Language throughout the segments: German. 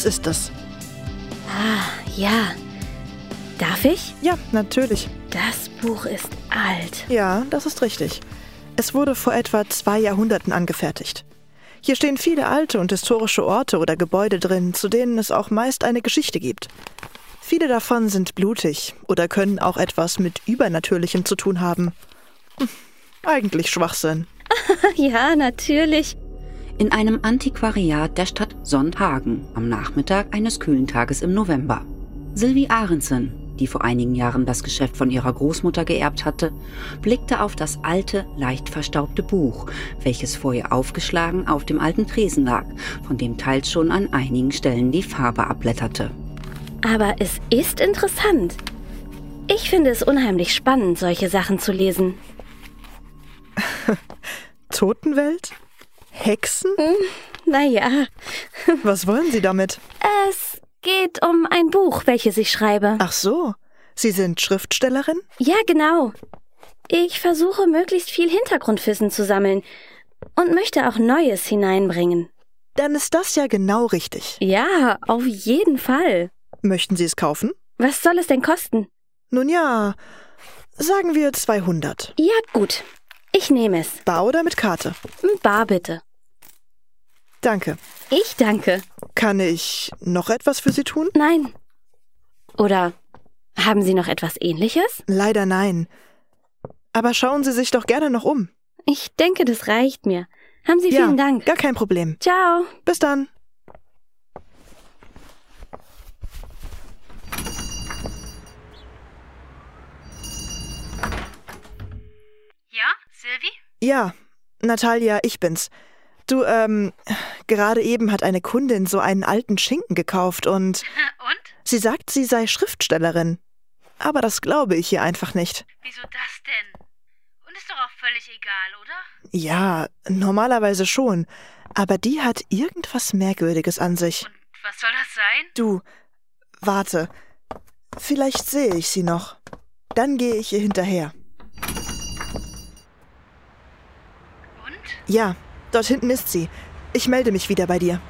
Das ist es. Ah, ja. Darf ich? Ja, natürlich. Das Buch ist alt. Ja, das ist richtig. Es wurde vor etwa zwei Jahrhunderten angefertigt. Hier stehen viele alte und historische Orte oder Gebäude drin, zu denen es auch meist eine Geschichte gibt. Viele davon sind blutig oder können auch etwas mit Übernatürlichem zu tun haben. Hm, eigentlich Schwachsinn. ja, natürlich. In einem Antiquariat der Stadt Sondhagen am Nachmittag eines kühlen Tages im November. Sylvie Ahrendsen, die vor einigen Jahren das Geschäft von ihrer Großmutter geerbt hatte, blickte auf das alte, leicht verstaubte Buch, welches vor ihr aufgeschlagen auf dem alten Tresen lag, von dem teils schon an einigen Stellen die Farbe abblätterte. Aber es ist interessant. Ich finde es unheimlich spannend, solche Sachen zu lesen. Totenwelt? Hexen? Hm, naja. Was wollen Sie damit? Es geht um ein Buch, welches ich schreibe. Ach so. Sie sind Schriftstellerin? Ja, genau. Ich versuche möglichst viel Hintergrundwissen zu sammeln und möchte auch Neues hineinbringen. Dann ist das ja genau richtig. Ja, auf jeden Fall. Möchten Sie es kaufen? Was soll es denn kosten? Nun ja, sagen wir 200. Ja, gut. Ich nehme es. Bar oder mit Karte? Bar bitte. Danke. Ich danke. Kann ich noch etwas für Sie tun? Nein. Oder haben Sie noch etwas Ähnliches? Leider nein. Aber schauen Sie sich doch gerne noch um. Ich denke, das reicht mir. Haben Sie ja, vielen Dank. Gar kein Problem. Ciao. Bis dann. Ja, Silvi? Ja, Natalia, ich bin's. Du, ähm, gerade eben hat eine Kundin so einen alten Schinken gekauft und. Und? Sie sagt, sie sei Schriftstellerin. Aber das glaube ich ihr einfach nicht. Wieso das denn? Und ist doch auch völlig egal, oder? Ja, normalerweise schon. Aber die hat irgendwas Merkwürdiges an sich. Und was soll das sein? Du, warte. Vielleicht sehe ich sie noch. Dann gehe ich ihr hinterher. Und? Ja, dort hinten ist sie. Ich melde mich wieder bei dir.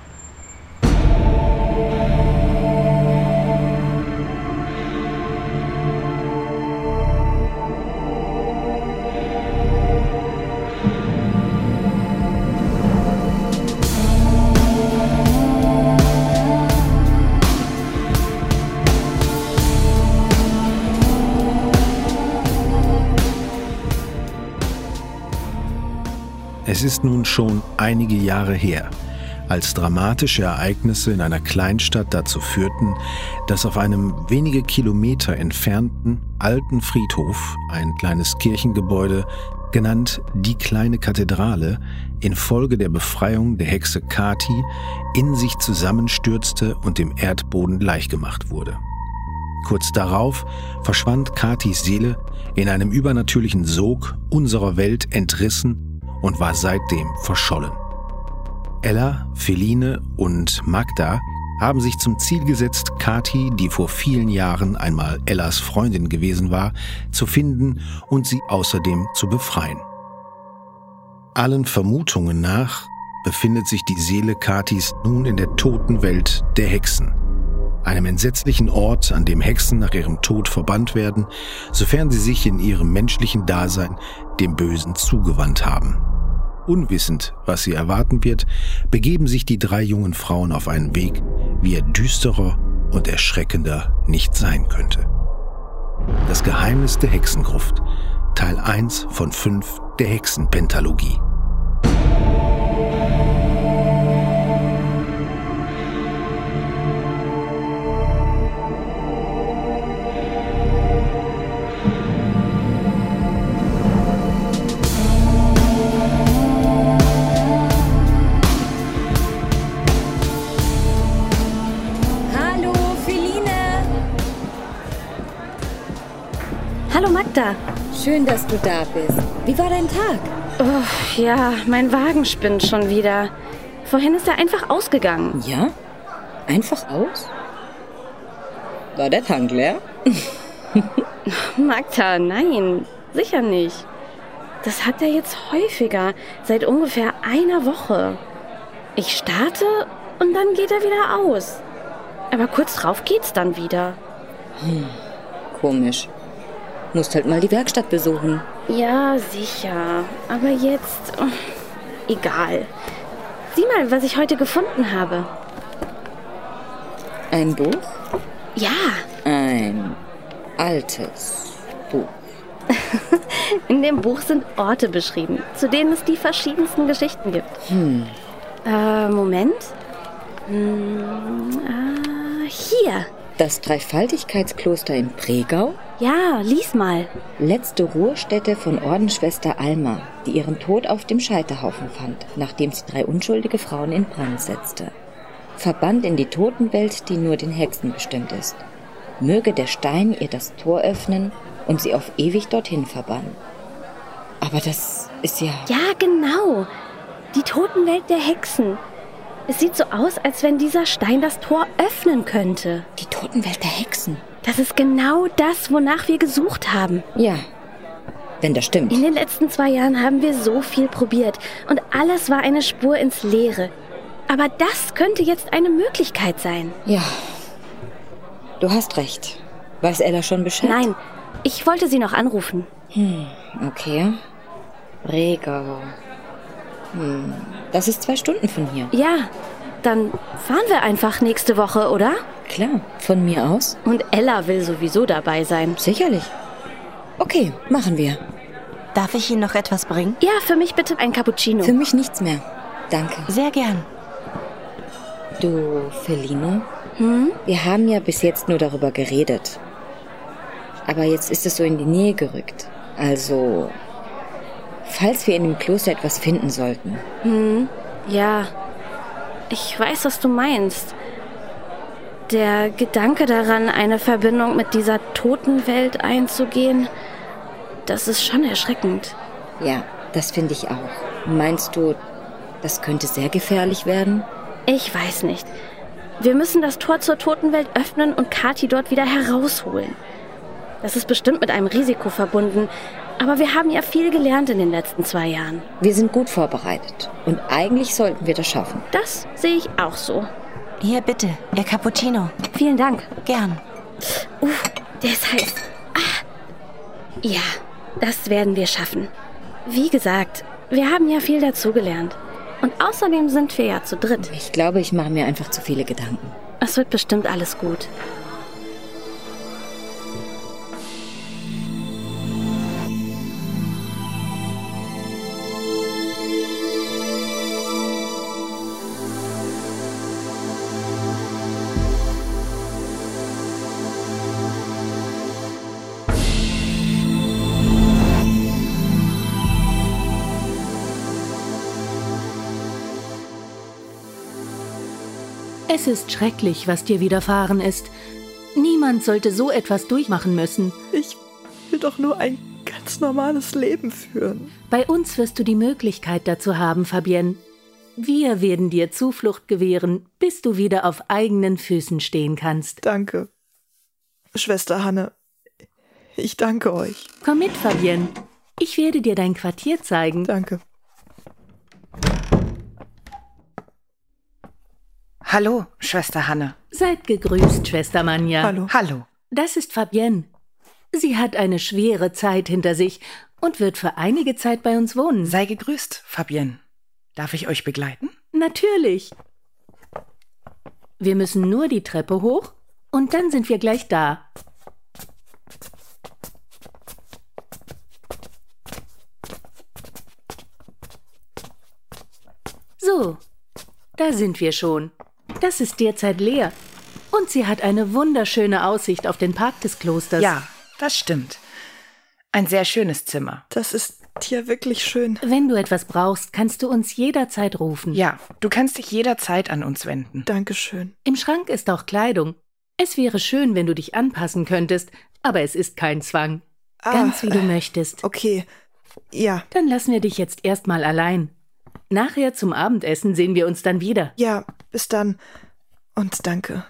Es ist nun schon einige Jahre her, als dramatische Ereignisse in einer Kleinstadt dazu führten, dass auf einem wenige Kilometer entfernten alten Friedhof ein kleines Kirchengebäude, genannt die kleine Kathedrale, infolge der Befreiung der Hexe Kati in sich zusammenstürzte und dem Erdboden gleichgemacht wurde. Kurz darauf verschwand Katis Seele in einem übernatürlichen Sog unserer Welt entrissen und war seitdem verschollen. Ella, Feline und Magda haben sich zum Ziel gesetzt, Kati, die vor vielen Jahren einmal Ellas Freundin gewesen war, zu finden und sie außerdem zu befreien. Allen Vermutungen nach befindet sich die Seele Katis nun in der toten Welt der Hexen, einem entsetzlichen Ort, an dem Hexen nach ihrem Tod verbannt werden, sofern sie sich in ihrem menschlichen Dasein dem Bösen zugewandt haben. Unwissend, was sie erwarten wird, begeben sich die drei jungen Frauen auf einen Weg, wie er düsterer und erschreckender nicht sein könnte. Das Geheimnis der Hexengruft, Teil 1 von 5 der Hexenpentalogie. Magda. Schön, dass du da bist. Wie war dein Tag? Oh, ja, mein Wagen spinnt schon wieder. Vorhin ist er einfach ausgegangen. Ja? Einfach aus? War der Tank leer? Magda, nein, sicher nicht. Das hat er jetzt häufiger, seit ungefähr einer Woche. Ich starte und dann geht er wieder aus. Aber kurz drauf geht's dann wieder. Komisch. Musst halt mal die Werkstatt besuchen. Ja, sicher. Aber jetzt. oh, egal. Sieh mal, was ich heute gefunden habe. Ein Buch? Ja, Ein altes Buch. in dem Buch sind Orte beschrieben, zu denen es die verschiedensten Geschichten gibt. Äh, Moment. Hm, ah, hier. Das Dreifaltigkeitskloster in Pregau? Ja, lies mal. Letzte Ruhestätte von Ordensschwester Alma, die ihren Tod auf dem Scheiterhaufen fand, nachdem sie drei unschuldige Frauen in Brand setzte. Verbannt in die Totenwelt, die nur den Hexen bestimmt ist. Möge der Stein ihr das Tor öffnen und sie auf ewig dorthin verbannen. Aber das ist ja... Ja, genau. Die Totenwelt der Hexen. Es sieht so aus, als wenn dieser Stein das Tor öffnen könnte. Die Totenwelt der Hexen. Das ist genau das, wonach wir gesucht haben. Ja, wenn das stimmt. In den letzten zwei Jahren haben wir so viel probiert und alles war eine Spur ins Leere. Aber das könnte jetzt eine Möglichkeit sein. Ja, du hast recht. Weiß Ella schon Bescheid? Nein, ich wollte sie noch anrufen. Okay. Regau. Hm, das ist zwei Stunden von hier. Ja, dann fahren wir einfach nächste Woche, oder? Klar, von mir aus? Und Ella will sowieso dabei sein. Sicherlich. Okay, machen wir. Darf ich Ihnen noch etwas bringen? Ja, für mich bitte ein Cappuccino. Für mich nichts mehr. Danke. Sehr gern. Du, Felino? Hm? Wir haben ja bis jetzt nur darüber geredet. Aber jetzt ist es so in die Nähe gerückt. Also, falls wir in dem Kloster etwas finden sollten. Ja, ich weiß, was du meinst. Der Gedanke daran, eine Verbindung mit dieser toten Welt einzugehen, das ist schon erschreckend. Ja, das finde ich auch. Meinst du, das könnte sehr gefährlich werden? Ich weiß nicht. Wir müssen das Tor zur toten Welt öffnen und Kati dort wieder herausholen. Das ist bestimmt mit einem Risiko verbunden, aber wir haben ja viel gelernt in den letzten zwei Jahren. Wir sind gut vorbereitet. Und eigentlich sollten wir das schaffen. Das sehe ich auch so. Hier bitte, Ihr Cappuccino. Vielen Dank. Gern. Uff, der ist heiß. Ah. Ja, das werden wir schaffen. Wie gesagt, wir haben ja viel dazugelernt. Und außerdem sind wir ja zu dritt. Ich glaube, ich mache mir einfach zu viele Gedanken. Es wird bestimmt alles gut. Es ist schrecklich, was dir widerfahren ist. Niemand sollte so etwas durchmachen müssen. Ich will doch nur ein ganz normales Leben führen. Bei uns wirst du die Möglichkeit dazu haben, Fabienne. Wir werden dir Zuflucht gewähren, bis du wieder auf eigenen Füßen stehen kannst. Danke. Schwester Hanne, ich danke euch. Komm mit, Fabienne. Ich werde dir dein Quartier zeigen. Danke. Hallo, Schwester Hanne. Seid gegrüßt, Schwester Manja. Hallo. Hallo. Das ist Fabienne. Sie hat eine schwere Zeit hinter sich und wird für einige Zeit bei uns wohnen. Sei gegrüßt, Fabienne. Darf ich euch begleiten? Natürlich. Wir müssen nur die Treppe hoch und dann sind wir gleich da. So, da sind wir schon. Das ist derzeit leer. Und sie hat eine wunderschöne Aussicht auf den Park des Klosters. Ja, das stimmt. Ein sehr schönes Zimmer. Das ist hier wirklich schön. Wenn du etwas brauchst, kannst du uns jederzeit rufen. Ja, du kannst dich jederzeit an uns wenden. Dankeschön. Im Schrank ist auch Kleidung. Es wäre schön, wenn du dich anpassen könntest, aber es ist kein Zwang. Ganz Ah, wie du möchtest. Okay. Ja, Dann lassen wir dich jetzt erstmal allein. Nachher zum Abendessen sehen wir uns dann wieder. ja, bis dann. Und danke.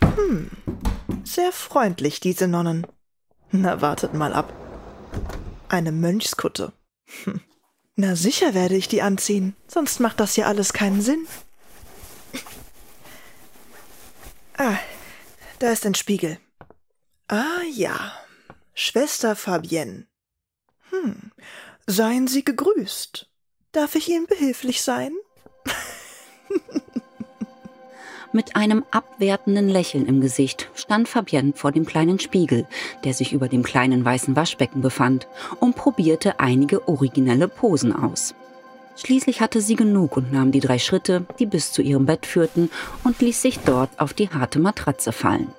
Hm, sehr freundlich, diese Nonnen. Na, wartet mal ab. Eine Mönchskutte. Hm. Na sicher werde ich die anziehen, sonst macht das ja alles keinen Sinn. Ah, da ist ein Spiegel. Ah ja, Schwester Fabienne. Hm, seien Sie gegrüßt. Darf ich Ihnen behilflich sein? Mit einem abwertenden Lächeln im Gesicht stand Fabienne vor dem kleinen Spiegel, der sich über dem kleinen weißen Waschbecken befand, und probierte einige originelle Posen aus. Schließlich hatte sie genug und nahm die drei Schritte, die bis zu ihrem Bett führten, und ließ sich dort auf die harte Matratze fallen.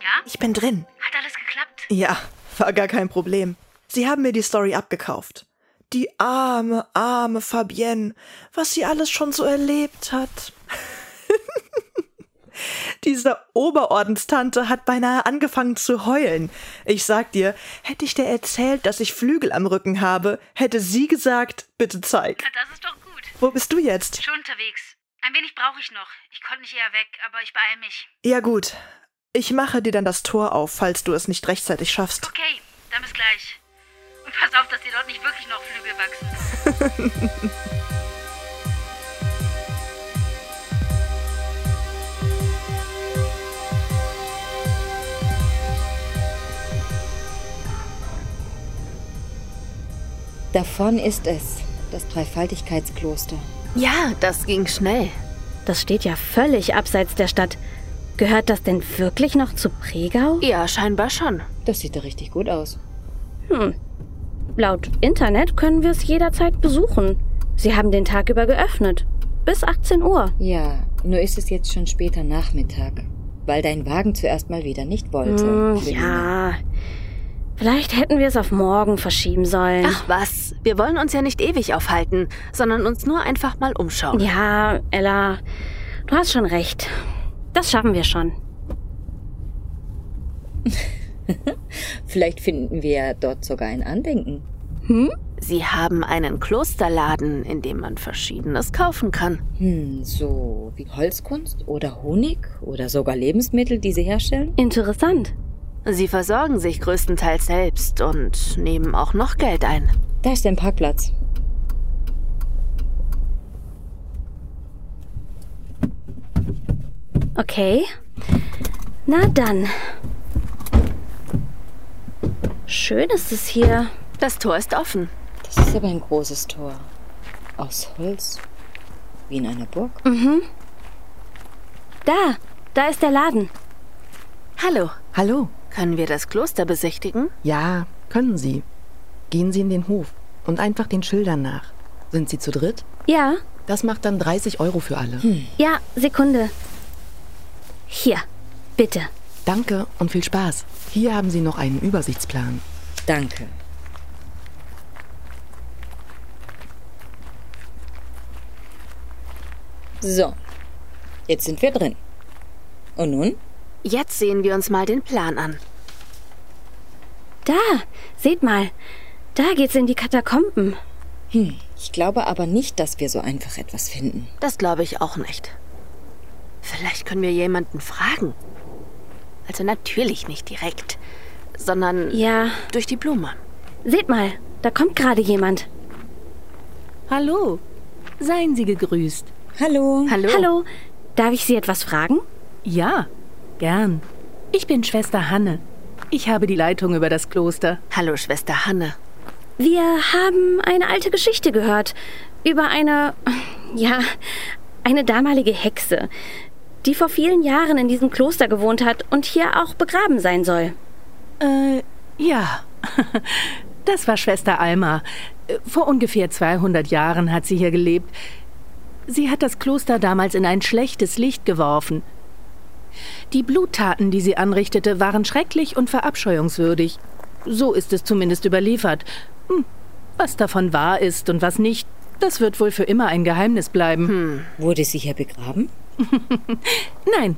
Ja? Ich bin drin. Hat alles geklappt? Ja, war gar kein Problem. Sie haben mir die Story abgekauft. Die arme, arme Fabienne, was sie alles schon so erlebt hat. Diese Oberordenstante hat beinahe angefangen zu heulen. Ich sag dir, hätte ich dir erzählt, dass ich Flügel am Rücken habe, hätte sie gesagt, bitte zeig. Das ist doch gut. Wo bist du jetzt? Schon unterwegs. Ein wenig brauche ich noch. Ich konnte nicht eher weg, aber ich beeile mich. Ja gut. Ich mache dir dann das Tor auf, falls du es nicht rechtzeitig schaffst. Okay, dann bis gleich. Und pass auf, dass dir dort nicht wirklich noch Flügel wachsen. Davon ist es, das Dreifaltigkeitskloster. Ja, das ging schnell. Das steht ja völlig abseits der Stadt. Gehört das denn wirklich noch zu Pregau? Ja, scheinbar schon. Das sieht doch richtig gut aus. Hm. Laut Internet können wir es jederzeit besuchen. Sie haben den Tag über geöffnet. Bis 18 Uhr. Ja, nur ist es jetzt schon später Nachmittag, weil dein Wagen zuerst mal wieder nicht wollte. Hm, Selina. ja. Vielleicht hätten wir es auf morgen verschieben sollen. Ach was, wir wollen uns ja nicht ewig aufhalten, sondern uns nur einfach mal umschauen. Ja, Ella, du hast schon recht. Das schaffen wir schon. Vielleicht finden wir dort sogar ein Andenken. Hm? Sie haben einen Klosterladen, in dem man Verschiedenes kaufen kann. Hm, so wie Holzkunst oder Honig oder sogar Lebensmittel, die sie herstellen? Interessant. Sie versorgen sich größtenteils selbst und nehmen auch noch Geld ein. Da ist ein Parkplatz. Okay. Na dann. Schön ist es hier. Das Tor ist offen. Das ist aber ein großes Tor. Aus Holz. Wie in einer Burg. Mhm. Da, da ist der Laden. Hallo, Hallo. können wir das Kloster besichtigen? Ja, können Sie. Gehen Sie in den Hof und einfach den Schildern nach. Sind Sie zu dritt? Ja, Das macht dann 30 Euro für alle. ja, Sekunde. Hier, bitte. Danke und viel Spaß. Hier haben Sie noch einen Übersichtsplan. Danke. So, jetzt sind wir drin. Und nun? Jetzt sehen wir uns mal den Plan an. Da, seht mal. Da geht's in die Katakomben. Hm, ich glaube aber nicht, dass wir so einfach etwas finden. Das glaube ich auch nicht. Vielleicht können wir jemanden fragen. Also natürlich nicht direkt, sondern Ja, durch die Blume. seht mal. Da kommt gerade jemand. Hallo. Seien Sie gegrüßt. Hallo. Hallo. Hallo, darf ich Sie etwas fragen? Ja, gern. Ich bin Schwester Hanne. Ich habe die Leitung über das Kloster. Hallo, Schwester Hanne. Wir haben eine alte Geschichte gehört über eine, ja, eine damalige Hexe, die vor vielen Jahren in diesem Kloster gewohnt hat und hier auch begraben sein soll. Äh, ja. Das war Schwester Alma. Vor ungefähr 200 Jahren hat sie hier gelebt. Sie hat das Kloster damals in ein schlechtes Licht geworfen. Die Bluttaten, die sie anrichtete, waren schrecklich und verabscheuungswürdig. So ist es zumindest überliefert. Hm, Was davon wahr ist und was nicht, das wird wohl für immer ein Geheimnis bleiben. Wurde sie hier begraben? Nein,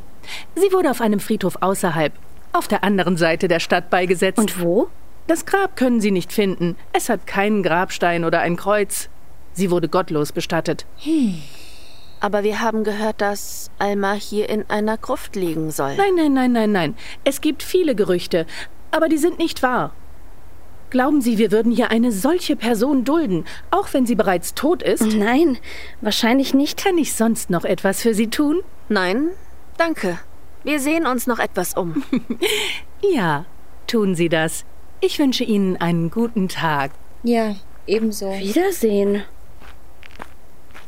sie wurde auf einem Friedhof außerhalb, auf der anderen Seite der Stadt beigesetzt. Und wo? Das Grab können Sie nicht finden. Es hat keinen Grabstein oder ein Kreuz. Sie wurde gottlos bestattet. Aber wir haben gehört, dass Alma hier in einer Gruft liegen soll. Nein, nein, nein, nein, nein. Es gibt viele Gerüchte, aber die sind nicht wahr. Glauben Sie, wir würden hier eine solche Person dulden, auch wenn sie bereits tot ist? Nein, wahrscheinlich nicht. Kann ich sonst noch etwas für Sie tun? Nein, danke. Wir sehen uns noch etwas um. ja, tun Sie das. Ich wünsche Ihnen einen guten Tag. Ja, ebenso. Wiedersehen.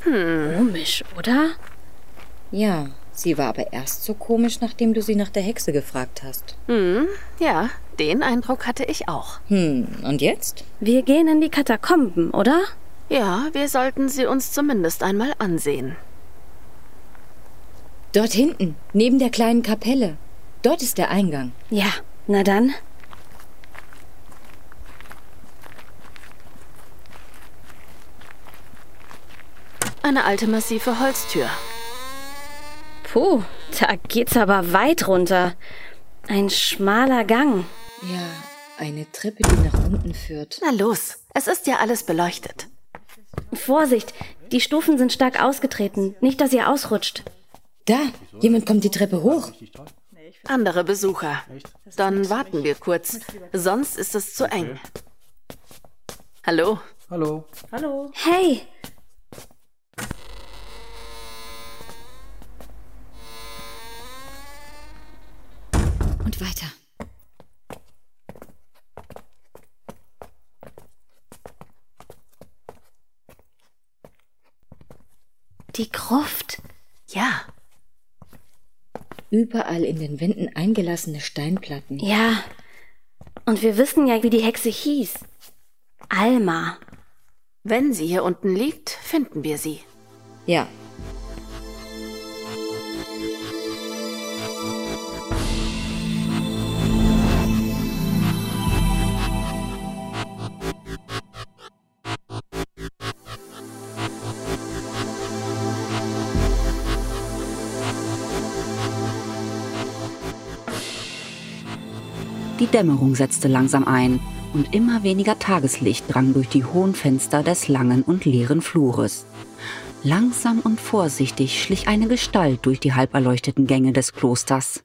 Hm. Komisch, oder? Ja, sie war aber erst so komisch, nachdem du sie nach der Hexe gefragt hast. Hm, ja, den Eindruck hatte ich auch. Hm, und jetzt? Wir gehen in die Katakomben, oder? Ja, wir sollten sie uns zumindest einmal ansehen. Dort hinten, neben der kleinen Kapelle. Dort ist der Eingang. Ja, na dann. Eine alte massive Holztür. Puh, da geht's aber weit runter. Ein schmaler Gang. Ja, eine Treppe, die nach unten führt. Na los, es ist ja alles beleuchtet. Vorsicht, die Stufen sind stark ausgetreten. Nicht, dass ihr ausrutscht. Da, jemand kommt die Treppe hoch. Andere Besucher. Dann warten wir kurz. Sonst ist es zu eng. Hallo. Hallo. Hallo. Hey. Und weiter. Die Gruft. Ja. Überall in den Wänden eingelassene Steinplatten. Ja. Und wir wissen ja, wie die Hexe hieß. Alma. Wenn sie hier unten liegt, finden wir sie. Ja. Dämmerung setzte langsam ein und immer weniger Tageslicht drang durch die hohen Fenster des langen und leeren Flures. Langsam und vorsichtig schlich eine Gestalt durch die halberleuchteten Gänge des Klosters.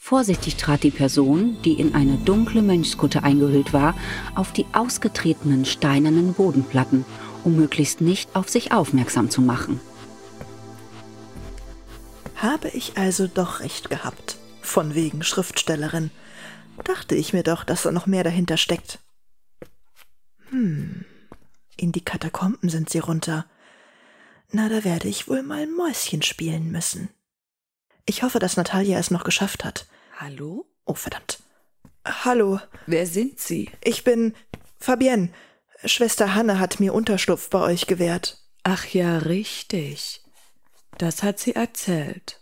Vorsichtig trat die Person, die in eine dunkle Mönchskutte eingehüllt war, auf die ausgetretenen steinernen Bodenplatten, um möglichst nicht auf sich aufmerksam zu machen. Habe ich also doch recht gehabt. Von wegen Schriftstellerin. Dachte ich mir doch, dass da noch mehr dahinter steckt. Hm, in die Katakomben sind sie runter. Na, da werde ich wohl mal Mäuschen spielen müssen. Ich hoffe, dass Natalia es noch geschafft hat. Hallo? Oh, verdammt. Hallo. Wer sind Sie? Ich bin Fabienne. Schwester Hanne hat mir Unterschlupf bei euch gewährt. Ach ja, richtig. Das hat sie erzählt.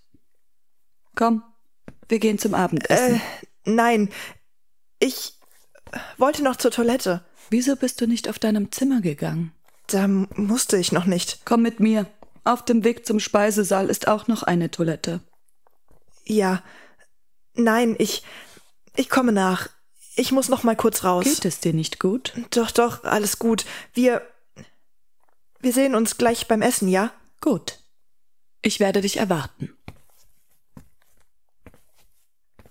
Komm, wir gehen zum Abendessen. Äh, nein. Ich wollte noch zur Toilette. Wieso bist du nicht auf deinem Zimmer gegangen? Da musste ich noch nicht. Komm mit mir. Auf dem Weg zum Speisesaal ist auch noch eine Toilette. Ja. Nein, ich. Ich komme nach. Ich muss noch mal kurz raus. Geht es dir nicht gut? Doch, doch, alles gut. Wir. Wir sehen uns gleich beim Essen, ja? Gut. Ich werde dich erwarten.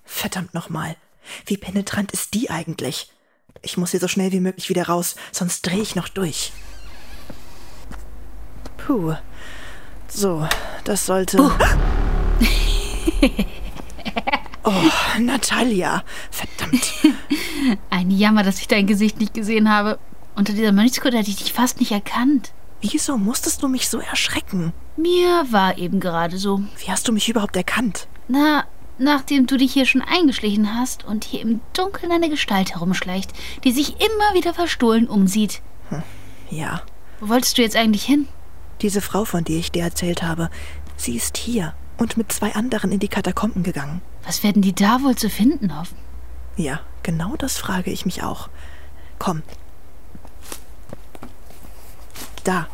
Verdammt nochmal. Wie penetrant ist die eigentlich? Ich muss hier so schnell wie möglich wieder raus, sonst drehe ich noch durch. Puh. So, das sollte. Uh. oh, Natalia. Verdammt. Ein Jammer, dass ich dein Gesicht nicht gesehen habe. Unter dieser Mönchskutte hätte ich dich fast nicht erkannt. Wieso musstest du mich so erschrecken? Mir war eben gerade so. Wie hast du mich überhaupt erkannt? Na, nachdem du dich hier schon eingeschlichen hast und hier im Dunkeln eine Gestalt herumschleicht, die sich immer wieder verstohlen umsieht. Hm, ja. Wo wolltest du jetzt eigentlich hin? Diese Frau, von der ich dir erzählt habe, sie ist hier und mit zwei anderen in die Katakomben gegangen. Was werden die da wohl zu finden hoffen? Ja, genau das frage ich mich auch. Komm. Da,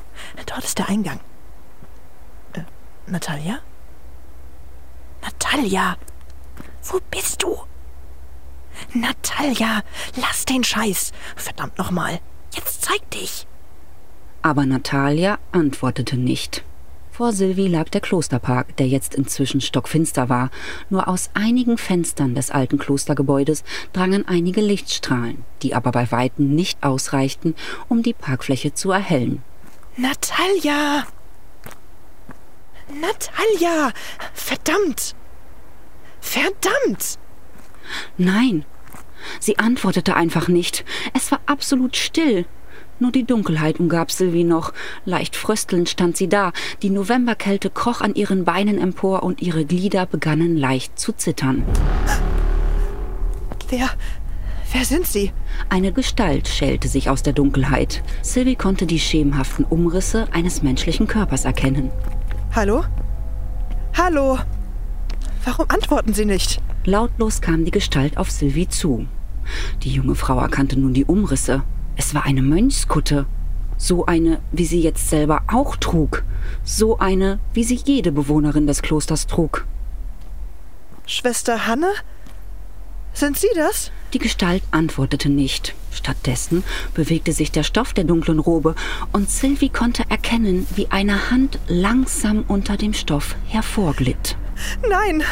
dort ist der Eingang. Äh, Natalia? Natalia! Wo bist du? Natalia, lass den Scheiß. Verdammt nochmal. Jetzt zeig dich. Aber Natalia antwortete nicht. Vor Sylvie lag der Klosterpark, der jetzt inzwischen stockfinster war. Nur aus einigen Fenstern des alten Klostergebäudes drangen einige Lichtstrahlen, die aber bei weitem nicht ausreichten, um die Parkfläche zu erhellen. Natalia! Natalia! Verdammt! Verdammt! Nein, sie antwortete einfach nicht. Es war absolut still. Nur die Dunkelheit umgab Sylvie noch. Leicht fröstelnd stand sie da. Die Novemberkälte kroch an ihren Beinen empor und ihre Glieder begannen leicht zu zittern. Wer. Wer sind Sie? Eine Gestalt schälte sich aus der Dunkelheit. Sylvie konnte die schemenhaften Umrisse eines menschlichen Körpers erkennen. Hallo? Hallo? Warum antworten Sie nicht? Lautlos kam die Gestalt auf Sylvie zu. Die junge Frau erkannte nun die Umrisse. Es war eine Mönchskutte. So eine, wie sie jetzt selber auch trug. So eine, wie sie jede Bewohnerin des Klosters trug. Schwester Hanne? Sind Sie das? Die Gestalt antwortete nicht. Stattdessen bewegte sich der Stoff der dunklen Robe und Sylvie konnte erkennen, wie eine Hand langsam unter dem Stoff hervorglitt. Nein!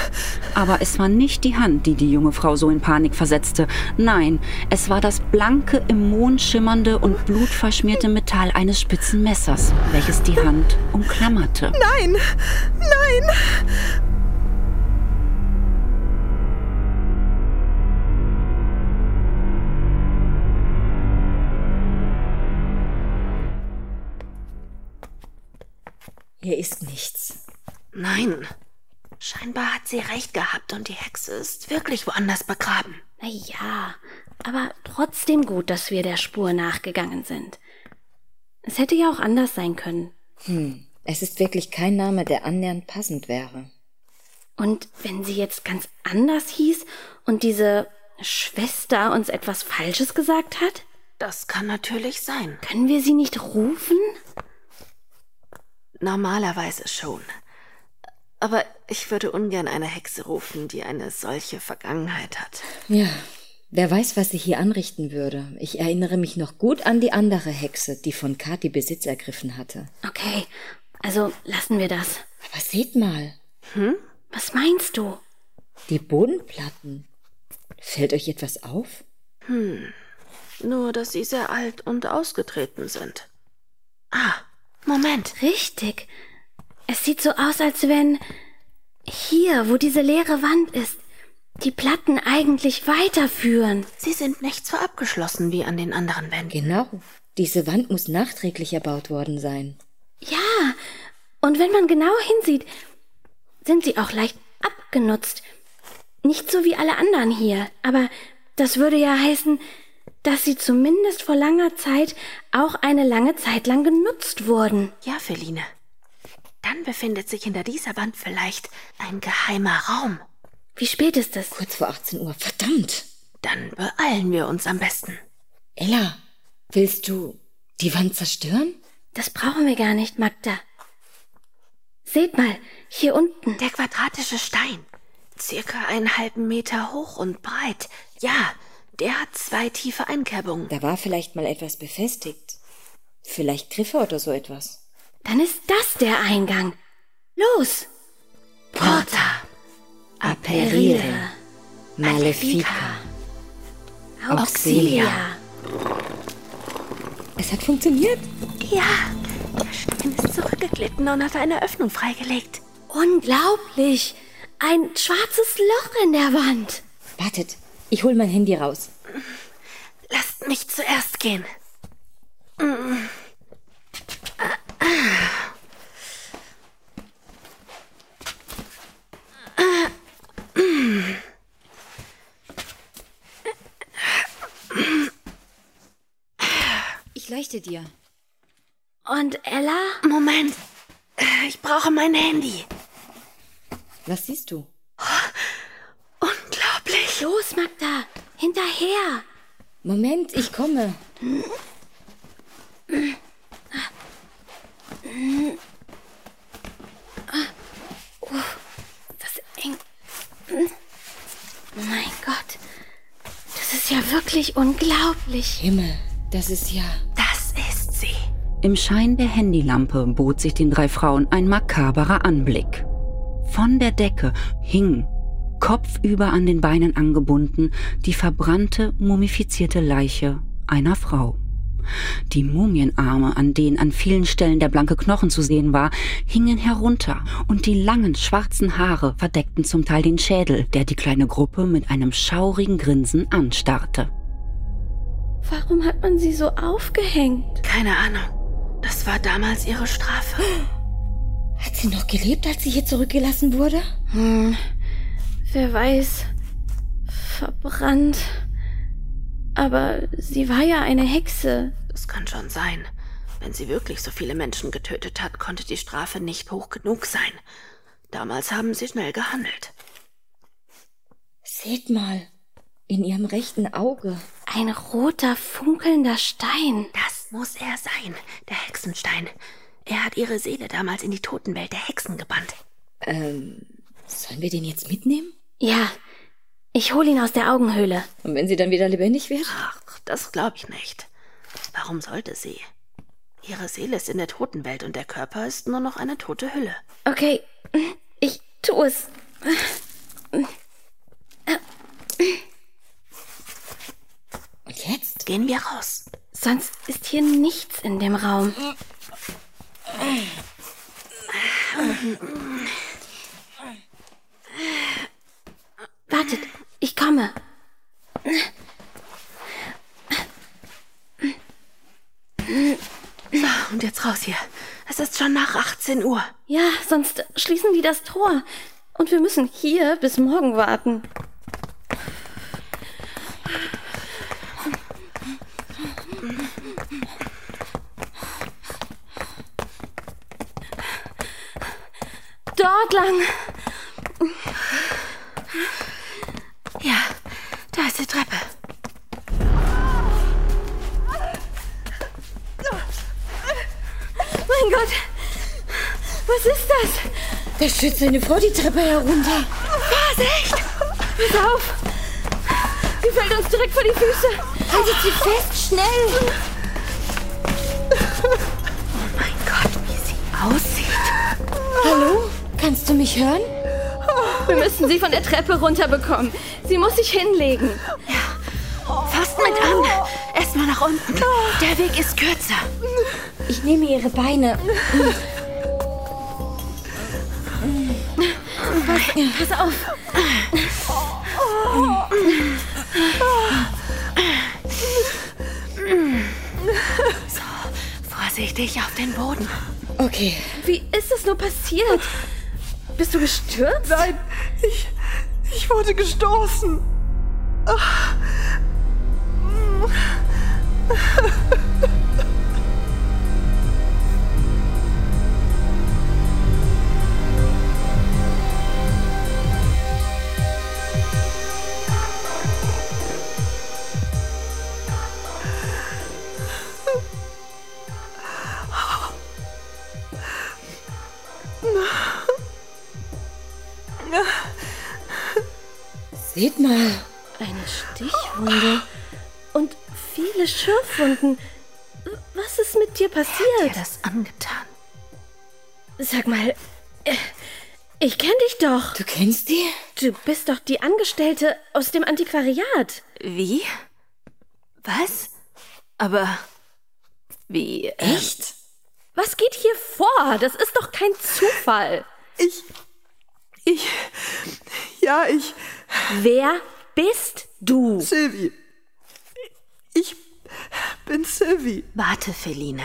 Aber es war nicht die Hand, die die junge Frau so in Panik versetzte. Nein, es war das blanke, im Mond schimmernde und blutverschmierte Metall eines spitzen Messers, welches die Hand umklammerte. Nein! Nein! Hier ist nichts. Nein. Scheinbar hat sie recht gehabt und die Hexe ist wirklich woanders begraben. Na ja, aber trotzdem gut, dass wir der Spur nachgegangen sind. Es hätte ja auch anders sein können. Hm, es ist wirklich kein Name, der annähernd passend wäre. Und wenn sie jetzt ganz anders hieß und diese Schwester uns etwas Falsches gesagt hat? Das kann natürlich sein. Können wir sie nicht rufen? Normalerweise schon. Aber ich würde ungern eine Hexe rufen, die eine solche Vergangenheit hat. Ja, wer weiß, was sie hier anrichten würde. Ich erinnere mich noch gut an die andere Hexe, die von Kathi Besitz ergriffen hatte. Okay, also lassen wir das. Aber seht mal. Hm? Was meinst du? Die Bodenplatten. Fällt euch etwas auf? Hm. Nur, dass sie sehr alt und ausgetreten sind. Ah, Moment. Richtig. Es sieht so aus, als wenn hier, wo diese leere Wand ist, die Platten eigentlich weiterführen. Sie sind nicht so abgeschlossen wie an den anderen Wänden. Genau. Diese Wand muss nachträglich erbaut worden sein. Ja, und wenn man genau hinsieht, sind sie auch leicht abgenutzt. Nicht so wie alle anderen hier, aber das würde ja heißen, dass sie zumindest vor langer Zeit auch eine lange Zeit lang genutzt wurden. Ja, Feline. Dann befindet sich hinter dieser Wand vielleicht ein geheimer Raum. Wie spät ist es? Kurz vor 18 Uhr. Verdammt. Dann beeilen wir uns am besten. Ella, willst du die Wand zerstören? Das brauchen wir gar nicht, Magda. Seht mal, hier unten. Der quadratische Stein. Circa einen halben Meter hoch und breit. Ja, der hat zwei tiefe Einkerbungen. Da war vielleicht mal etwas befestigt. Vielleicht Griffe oder so etwas. Dann ist das der Eingang. Los! Porta. Aperire. Malefica. Auxilia. Es hat funktioniert. Ja, der Stein ist zurückgeglitten und hat eine Öffnung freigelegt. Unglaublich! Ein schwarzes Loch in der Wand. Wartet, ich hol mein Handy raus. Lasst mich zuerst gehen. Ich leuchte dir. Und Ella? Moment. Ich brauche mein Handy. Was siehst du? Unglaublich. Los, Magda. Hinterher. Moment, ich komme. Das ist eng. Mein Gott. Das ist ja wirklich unglaublich. Himmel, das ist ja. Das ist sie. Im Schein der Handylampe bot sich den drei Frauen ein makaberer Anblick. Von der Decke hing, kopfüber an den Beinen angebunden, die verbrannte, mumifizierte Leiche einer Frau. Die Mumienarme, an denen an vielen Stellen der blanke Knochen zu sehen war, hingen herunter, und die langen schwarzen Haare verdeckten zum Teil den Schädel, der die kleine Gruppe mit einem schaurigen Grinsen anstarrte. Warum hat man sie so aufgehängt? Keine Ahnung. Das war damals ihre Strafe. Hat sie noch gelebt, als sie hier zurückgelassen wurde? Hm, wer weiß. Verbrannt. Aber sie war ja eine Hexe. Das kann schon sein. Wenn sie wirklich so viele Menschen getötet hat, konnte die Strafe nicht hoch genug sein. Damals haben sie schnell gehandelt. Seht mal, in ihrem rechten Auge. Ein roter, funkelnder Stein. Das muss er sein, der Hexenstein. Er hat ihre Seele damals in die Totenwelt der Hexen gebannt. Ähm, sollen wir den jetzt mitnehmen? Ja, ich hol ihn aus der Augenhöhle. Und wenn sie dann wieder lebendig wird? Ach, das glaube ich nicht. Warum sollte sie? Ihre Seele ist in der Totenwelt und der Körper ist nur noch eine tote Hülle. Okay, ich tu es. Und jetzt? Gehen wir raus. Sonst ist hier nichts in dem Raum. Wartet, ich komme. So, und jetzt raus hier. Es ist schon nach 18 Uhr. Ja, sonst schließen die das Tor. Und wir müssen hier bis morgen warten. Dort lang. Ja, da ist die Treppe. Mein Gott! Was ist das? Da stürzt eine Frau die Treppe herunter. Vorsicht! Pass auf! Sie fällt uns direkt vor die Füße. Haltet sie fest, schnell! Oh mein Gott, wie sie aussieht. Hallo? Kannst du mich hören? Wir müssen sie von der Treppe runterbekommen. Sie muss sich hinlegen. Ja, fast mit an. Erstmal nach unten. Der Weg ist kürzer. Ich nehme ihre Beine. Pass, pass auf. So, vorsichtig auf den Boden. Okay. Wie ist es nur passiert? Bist du gestürzt? Nein, ich, ich wurde gestoßen. Seht mal. Eine Stichwunde. Und viele Schürfwunden. Was ist mit dir passiert? Wer hat dir das angetan? Sag mal, äh, ich kenn dich doch. Du kennst die? Du bist doch die Angestellte aus dem Antiquariat. Wie? Was? Aber wie? äh, Echt? Was geht hier vor? Das ist doch kein Zufall. Ich. Ich. Ja, ich. Wer bist du? Sylvie. Ich bin Sylvie. Warte, Feline.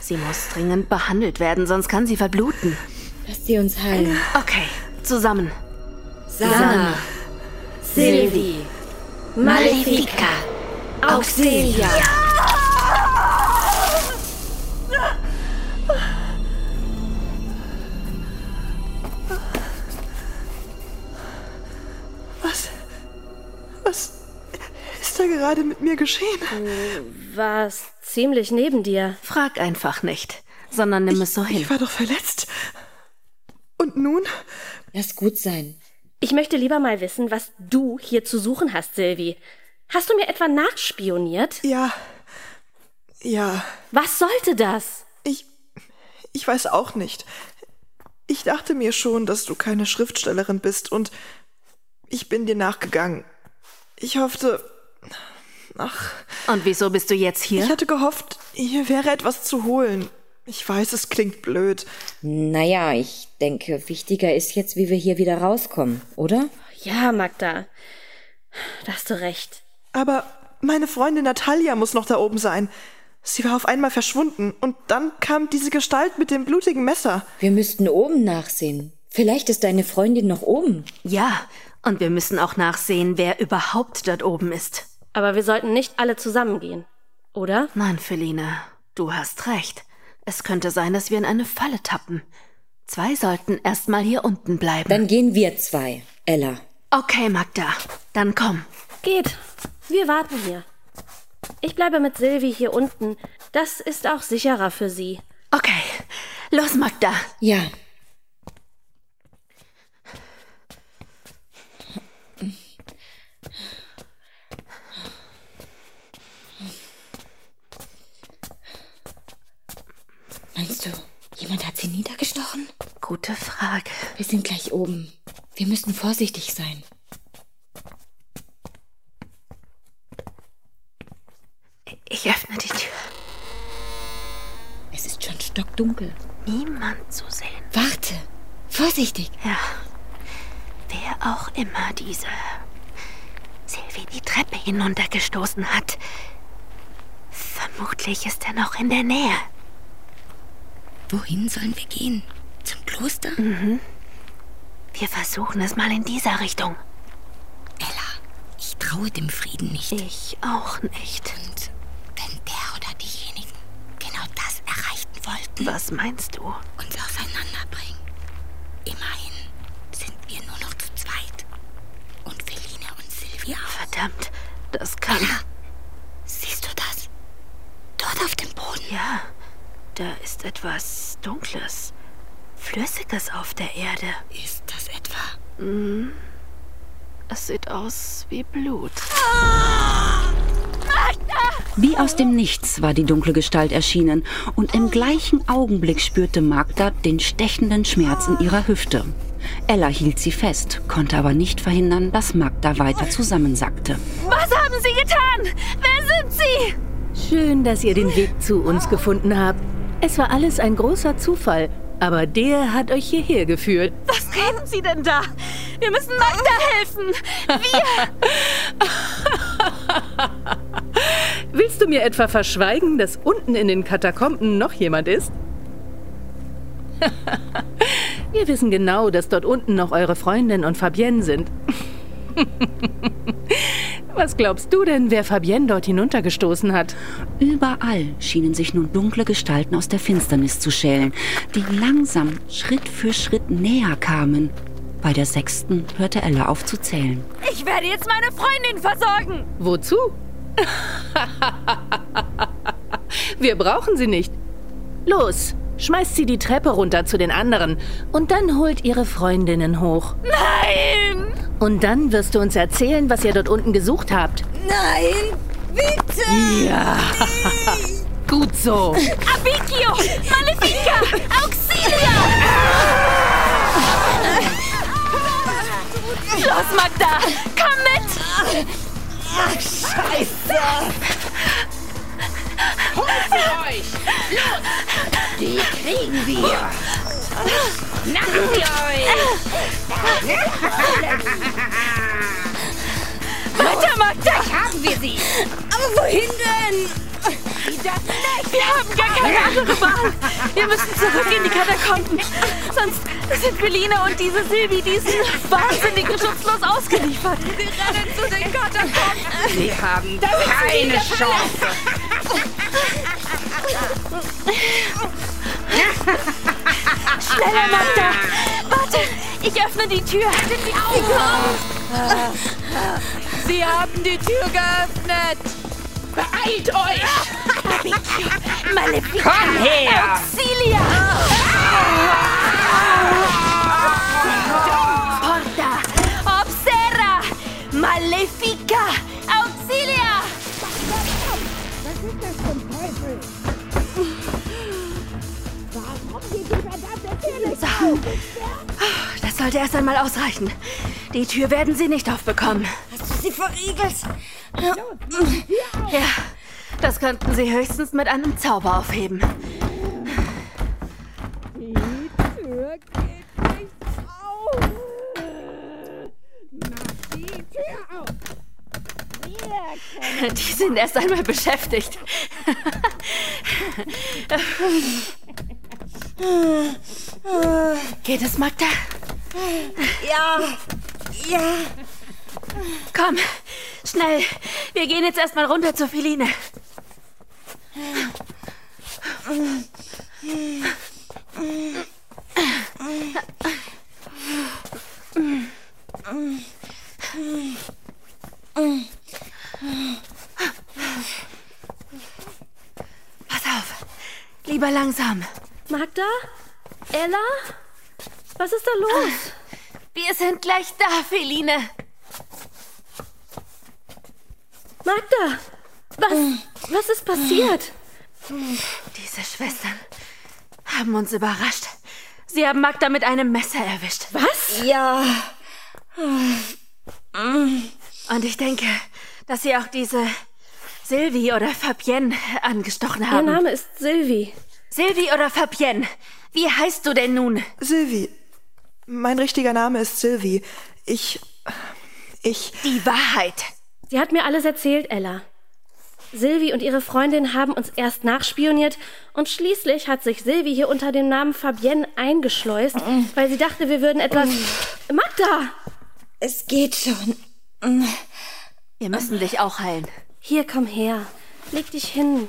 Sie muss dringend behandelt werden, sonst kann sie verbluten. Lass sie uns heilen. Okay, zusammen. Sana. Sylvie. Malefica. Auxilia. Was. Ist da gerade mit mir geschehen? Du warst ziemlich neben dir. Frag einfach nicht, sondern nimm es so hin. Ich war doch verletzt. Und nun? Lass gut sein. Ich möchte lieber mal wissen, was du hier zu suchen hast, Sylvie. Hast du mir etwa nachspioniert? Ja. Ja. Was sollte das? Ich. Ich weiß auch nicht. Ich dachte mir schon, dass du keine Schriftstellerin bist und ich bin dir nachgegangen. Ich hoffte. Ach. Und wieso bist du jetzt hier? Ich hatte gehofft, hier wäre etwas zu holen. Ich weiß, es klingt blöd. Naja, ich denke, wichtiger ist jetzt, wie wir hier wieder rauskommen, oder? Ja, Magda. Da hast du recht. Aber meine Freundin Natalia muss noch da oben sein. Sie war auf einmal verschwunden und dann kam diese Gestalt mit dem blutigen Messer. Wir müssten oben nachsehen. Vielleicht ist deine Freundin noch oben. Ja, und wir müssen auch nachsehen, wer überhaupt dort oben ist. Aber wir sollten nicht alle zusammengehen, oder? Nein, Feline, du hast recht. Es könnte sein, dass wir in eine Falle tappen. Zwei sollten erstmal hier unten bleiben. Dann gehen wir zwei, Ella. Okay, Magda, dann komm. Geht. Wir warten hier. Ich bleibe mit Silvi hier unten. Das ist auch sicherer für sie. Okay. Los, Magda. Ja. Meinst du, jemand hat sie niedergestochen? Gute Frage. Wir sind gleich oben. Wir müssen vorsichtig sein. Ich öffne die Tür. Es ist schon stockdunkel. Niemand zu sehen. Warte. Vorsichtig. Ja. Wer auch immer diese Silvi die Treppe hinuntergestoßen hat. Vermutlich ist er noch in der Nähe. Wohin sollen wir gehen? Zum Kloster? Mhm. Wir versuchen es mal in dieser Richtung. Ella, ich traue dem Frieden nicht. Ich auch nicht. Und wenn der oder diejenigen genau das erreichen wollten. Was meinst du? Uns auseinanderbringen. Immerhin sind wir nur noch zu zweit. Und Feline und Silvia. Verdammt, das kann. Ella, siehst du das? Dort auf dem Boden. Ja, da ist etwas Dunkles, Flüssiges auf der Erde. Ist das etwa? Mhm. Es sieht aus wie Blut. Wie aus dem Nichts war die dunkle Gestalt erschienen und im gleichen Augenblick spürte Magda den stechenden Schmerz in ihrer Hüfte. Ella hielt sie fest, konnte aber nicht verhindern, dass Magda weiter zusammensackte. Was haben Sie getan? Wer sind Sie? Schön, dass ihr den Weg zu uns gefunden habt. Es war alles ein großer Zufall, aber der hat euch hierher geführt. Was reden Sie denn da? Wir müssen Magda helfen. Wir. Willst du mir etwa verschweigen, dass unten in den Katakomben noch jemand ist? Wir wissen genau, dass dort unten noch eure Freundin und Fabienne sind. Was glaubst du denn, wer Fabienne dort hinuntergestoßen hat? Überall schienen sich nun dunkle Gestalten aus der Finsternis zu schälen, die langsam Schritt für Schritt näher kamen. Bei der sechsten hörte Ella auf zu zählen. Ich werde jetzt meine Freundin versorgen. Wozu? Wir brauchen sie nicht. Los, schmeißt sie die Treppe runter zu den anderen und dann holt ihre Freundinnen hoch. Nein! Und dann wirst du uns erzählen, was ihr dort unten gesucht habt. Nein! Bitte! Ja. Gut so. Abikio! Malefica! Auxilia! Los, Magda! Komm mit! Ach, Scheiße! Holt sie euch! Los! Die kriegen wir! Sie euch! Weiter, Magda! Gleich haben wir sie! Aber wohin denn? Wir haben gar keine andere Wahl. Wir müssen zurück in die Katakomben. Sonst sind Belina und diese Silvi diesen Wahnsinnigen schutzlos ausgeliefert. Wir rennen zu den Katakomben. Sie haben keine Chance! Schneller, Magda! Warte, ich öffne die Tür. Sie auf! Sie haben die Tür geöffnet. Beeilt euch! Malefica! Komm her! Auxilia! Porta! Obserra! Malefica! Auxilia! Was ist das zum Teufel? Das sollte erst einmal ausreichen. Die Tür werden sie nicht aufbekommen. Hast du sie verriegelt? Ja, das könnten sie höchstens mit einem Zauber aufheben. Die Tür geht nicht auf. Mach die Tür auf. Die sind erst einmal beschäftigt. Geht es, Magda? Ja. Ja. Komm, schnell. Wir gehen jetzt erstmal runter zur Feline. Pass auf. Lieber langsam. Magda? Ella? Was ist da los? Wir sind gleich da, Feline. Magda! Was, was ist passiert? Diese Schwestern haben uns überrascht. Sie haben Magda mit einem Messer erwischt. Was? Ja. Und ich denke, dass sie auch diese Sylvie oder Fabienne angestochen Ihr haben. Name ist Sylvie. Sylvie oder Fabienne? Wie heißt du denn nun? Sylvie. Mein richtiger Name ist Sylvie. Ich. Ich. Die Wahrheit. Sie hat mir alles erzählt, Ella. Sylvie und ihre Freundin haben uns erst nachspioniert und schließlich hat sich Sylvie hier unter dem Namen Fabienne eingeschleust, weil sie dachte, wir würden etwas. Magda! Es geht schon. Wir müssen dich auch heilen. Hier, komm her. Leg dich hin.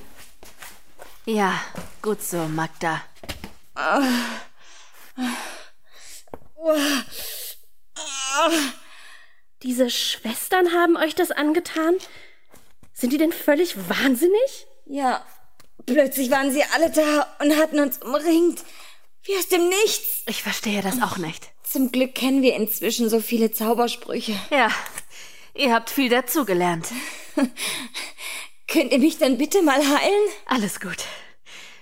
Ja, gut so, Magda. Diese Schwestern haben euch das angetan? Sind die denn völlig wahnsinnig? Ja. Plötzlich waren sie alle da und hatten uns umringt. Wie aus dem Nichts. Ich verstehe das auch nicht. Zum Glück kennen wir inzwischen so viele Zaubersprüche. Ja, ihr habt viel dazugelernt. Könnt ihr mich dann bitte mal heilen? Alles gut.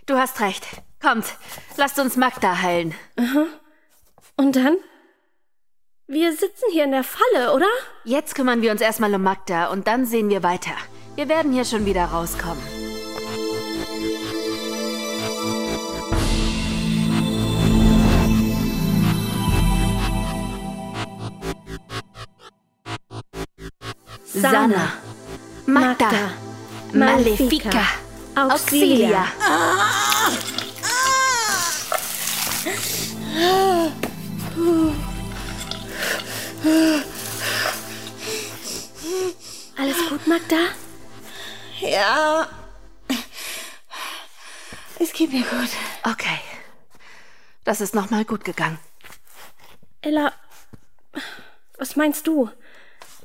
Du hast recht. Kommt, lasst uns Magda heilen. Und dann? Wir sitzen hier in der Falle, oder? Jetzt kümmern wir uns erstmal um Magda und dann sehen wir weiter. Wir werden hier schon wieder rauskommen. Sana, Magda, Malefica, Auxilia. Alles gut, Magda? Ja. Es geht mir gut. Okay. Das ist nochmal gut gegangen. Ella, was meinst du?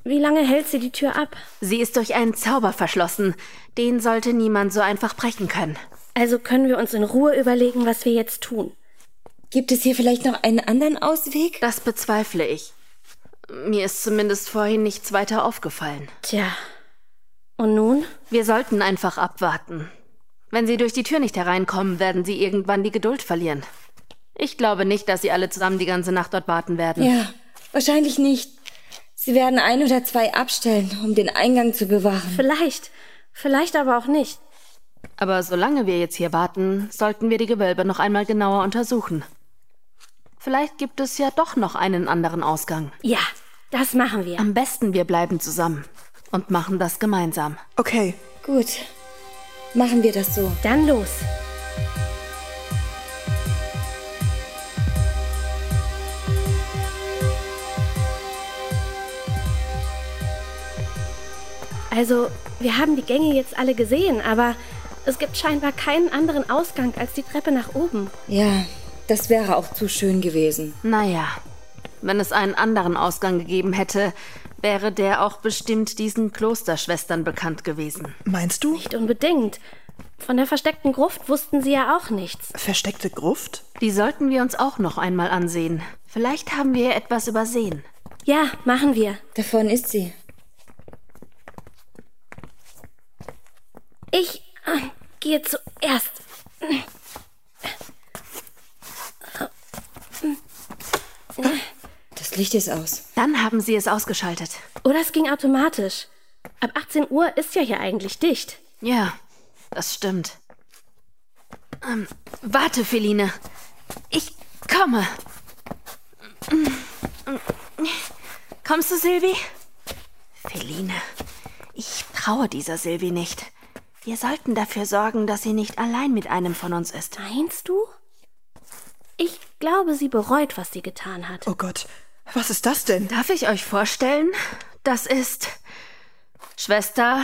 Wie lange hält sie die Tür ab? Sie ist durch einen Zauber verschlossen. Den sollte niemand so einfach brechen können. Also können wir uns in Ruhe überlegen, was wir jetzt tun. Gibt es hier vielleicht noch einen anderen Ausweg? Das bezweifle ich. Mir ist zumindest vorhin nichts weiter aufgefallen. Tja. Und nun? Wir sollten einfach abwarten. Wenn sie durch die Tür nicht hereinkommen, werden sie irgendwann die Geduld verlieren. Ich glaube nicht, dass sie alle zusammen die ganze Nacht dort warten werden. Ja, wahrscheinlich nicht. Sie werden ein oder zwei abstellen, um den Eingang zu bewahren. Vielleicht. Vielleicht aber auch nicht. Aber solange wir jetzt hier warten, sollten wir die Gewölbe noch einmal genauer untersuchen. Vielleicht gibt es ja doch noch einen anderen Ausgang. Ja, das machen wir. Am besten wir bleiben zusammen und machen das gemeinsam. Okay. Gut. Machen wir das so. Dann los. Also, wir haben die Gänge jetzt alle gesehen, aber es gibt scheinbar keinen anderen Ausgang als die Treppe nach oben. Ja, das wäre auch zu schön gewesen. Naja, wenn es einen anderen Ausgang gegeben hätte, wäre der auch bestimmt diesen Klosterschwestern bekannt gewesen. Meinst du? Nicht unbedingt. Von der versteckten Gruft wussten sie ja auch nichts. Versteckte Gruft? Die sollten wir uns auch noch einmal ansehen. Vielleicht haben wir etwas übersehen. Ja, machen wir. Davon ist sie. Ich äh, gehe zuerst. Das Licht ist aus. Dann haben sie es ausgeschaltet. Oder es ging automatisch. Ab 18 Uhr ist ja hier eigentlich dicht. Ja, das stimmt. Ähm, warte, Feline. Ich komme. Kommst du, Silvi? Feline, ich traue dieser Silvi nicht. Wir sollten dafür sorgen, dass sie nicht allein mit einem von uns ist. Meinst du? Ich glaube, sie bereut, was sie getan hat. Oh Gott, was ist das denn? Darf ich euch vorstellen? Das ist Schwester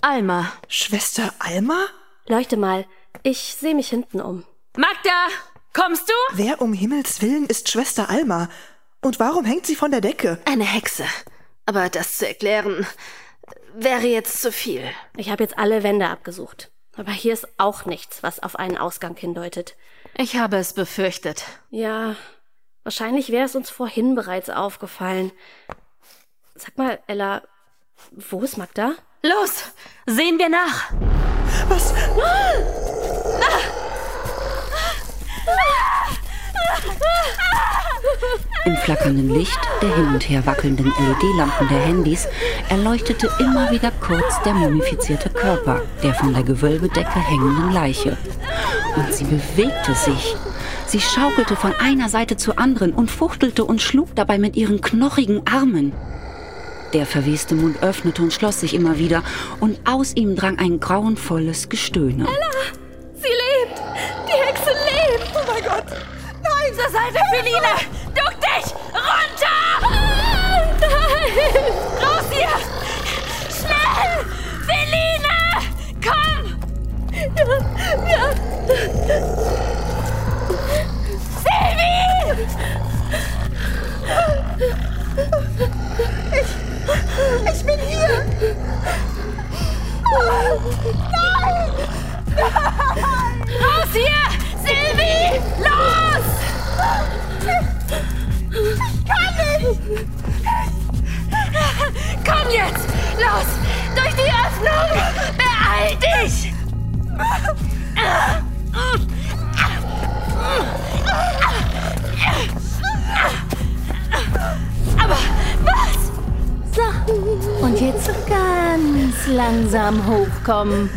Alma. Schwester Alma? Leuchte mal, ich sehe mich hinten um. Magda, kommst du? Wer um Himmels Willen ist Schwester Alma? Und warum hängt sie von der Decke? Eine Hexe. Aber das zu erklären wäre jetzt zu viel. Ich habe jetzt alle Wände abgesucht. Aber hier ist auch nichts, was auf einen Ausgang hindeutet. Ich habe es befürchtet. Ja, wahrscheinlich wäre es uns vorhin bereits aufgefallen. Sag mal, Ella, wo ist Magda? Los, sehen wir nach. Was? Im flackernden Licht der hin und her wackelnden LED-Lampen der Handys erleuchtete immer wieder kurz der mumifizierte Körper der von der Gewölbedecke hängenden Leiche. Und sie bewegte sich. Sie schaukelte von einer Seite zur anderen und fuchtelte und schlug dabei mit ihren knochigen Armen. Der verweste Mund öffnete und schloss sich immer wieder, und aus ihm drang ein grauenvolles Gestöhne. Ella! Sie lebt! Die Hexe lebt! Oh mein Gott! Zur Seite, Feline! Duck dich! Runter! Nein! Raus hier! Schnell! Feline! Komm! Ja, ja. Silvi! Ich, ich bin hier! Nein! Nein! Raus hier! Komm jetzt! Los! Durch die Öffnung! Beeil dich! Aber was? So, und jetzt ganz langsam hochkommen.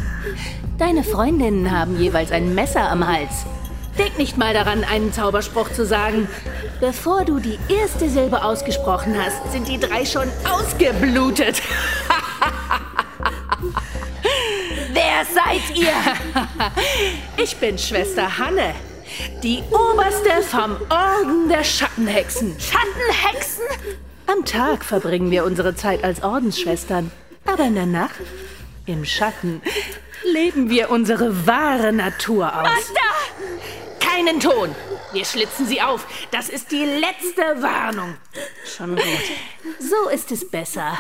Deine Freundinnen haben jeweils ein Messer am Hals. Denk nicht mal daran, einen Zauberspruch zu sagen. Bevor du die erste Silbe ausgesprochen hast, sind die drei schon ausgeblutet. Wer seid ihr? Ich bin Schwester Hanne, die Oberste vom Orden der Schattenhexen. Schattenhexen? Am Tag verbringen wir unsere Zeit als Ordensschwestern, aber in der Nacht, im Schatten, leben wir unsere wahre Natur aus. Magda! Keinen Ton! Wir schlitzen sie auf. Das ist die letzte Warnung. Schon gut. So ist es besser.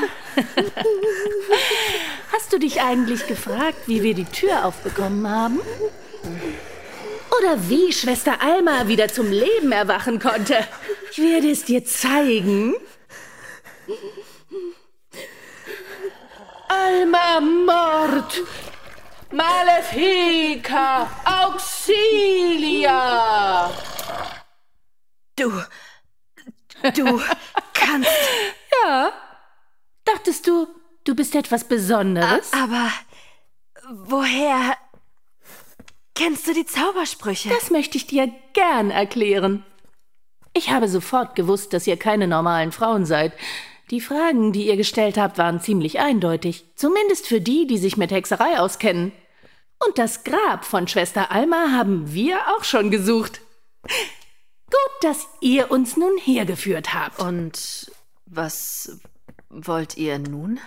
Hast du dich eigentlich gefragt, wie wir die Tür aufbekommen haben? Oder wie Schwester Alma wieder zum Leben erwachen konnte? Ich werde es dir zeigen. Alma Mord! Malefica! Auxilia! Du. Du kannst. Ja. Dachtest du, du bist etwas Besonderes? Aber woher kennst du die Zaubersprüche? Das möchte ich dir gern erklären. Ich habe sofort gewusst, dass ihr keine normalen Frauen seid. Die Fragen, die ihr gestellt habt, waren ziemlich eindeutig. Zumindest für die, die sich mit Hexerei auskennen. Und das Grab von Schwester Alma haben wir auch schon gesucht. Gut, dass ihr uns nun hergeführt habt. Und was wollt ihr nun?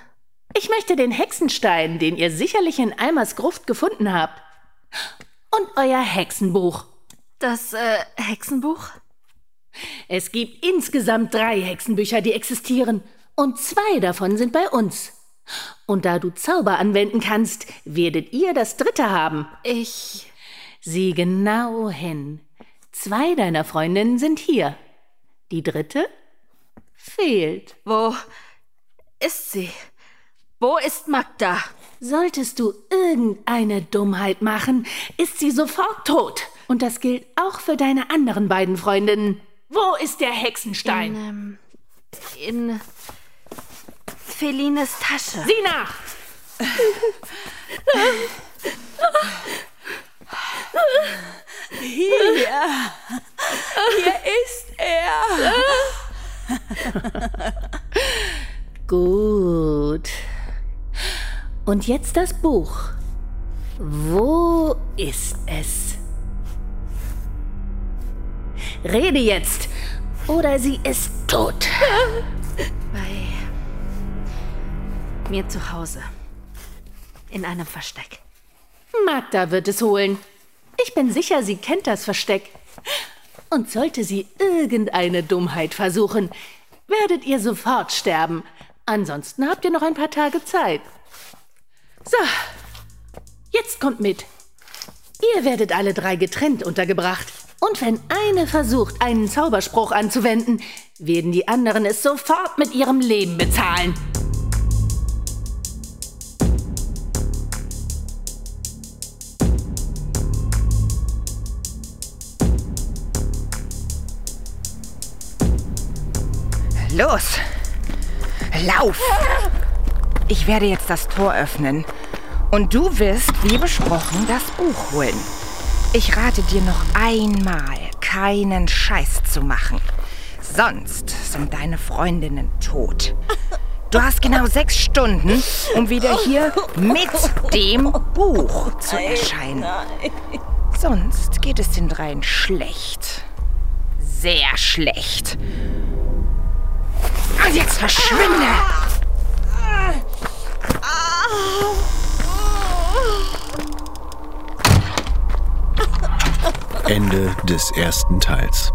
Ich möchte den Hexenstein, den ihr sicherlich in Almas Gruft gefunden habt. Und euer Hexenbuch. Das äh, Hexenbuch? Es gibt insgesamt drei Hexenbücher, die existieren. Und zwei davon sind bei uns. Und da du Zauber anwenden kannst, werdet ihr das dritte haben. Ich. Sieh genau hin. Zwei deiner Freundinnen sind hier. Die dritte fehlt. Wo ist sie? Wo ist Magda? Solltest du irgendeine Dummheit machen, ist sie sofort tot. Und das gilt auch für deine anderen beiden Freundinnen. Wo ist der Hexenstein? In, ähm, in Felines Tasche. Sieh nach! Hier. Ist er. Gut. Und jetzt das Buch. Wo ist es? Rede jetzt, oder sie ist tot. Bei mir zu Hause. In einem Versteck. Magda wird es holen. Ich bin sicher, sie kennt das Versteck. Und sollte sie irgendeine Dummheit versuchen, werdet ihr sofort sterben. Ansonsten habt ihr noch ein paar Tage Zeit. So, jetzt kommt mit. Ihr werdet alle drei getrennt untergebracht. Und wenn eine versucht, einen Zauberspruch anzuwenden, werden die anderen es sofort mit ihrem Leben bezahlen. Los! Lauf! Ich werde jetzt das Tor öffnen. Und du wirst, wie besprochen, das Buch holen. Ich rate dir noch einmal, keinen Scheiß zu machen. Sonst sind deine Freundinnen tot. Du hast genau sechs Stunden, um wieder hier mit dem Buch zu erscheinen. Sonst geht es den dreien schlecht. Sehr schlecht. Und jetzt verschwinde! Ende des ersten Teils.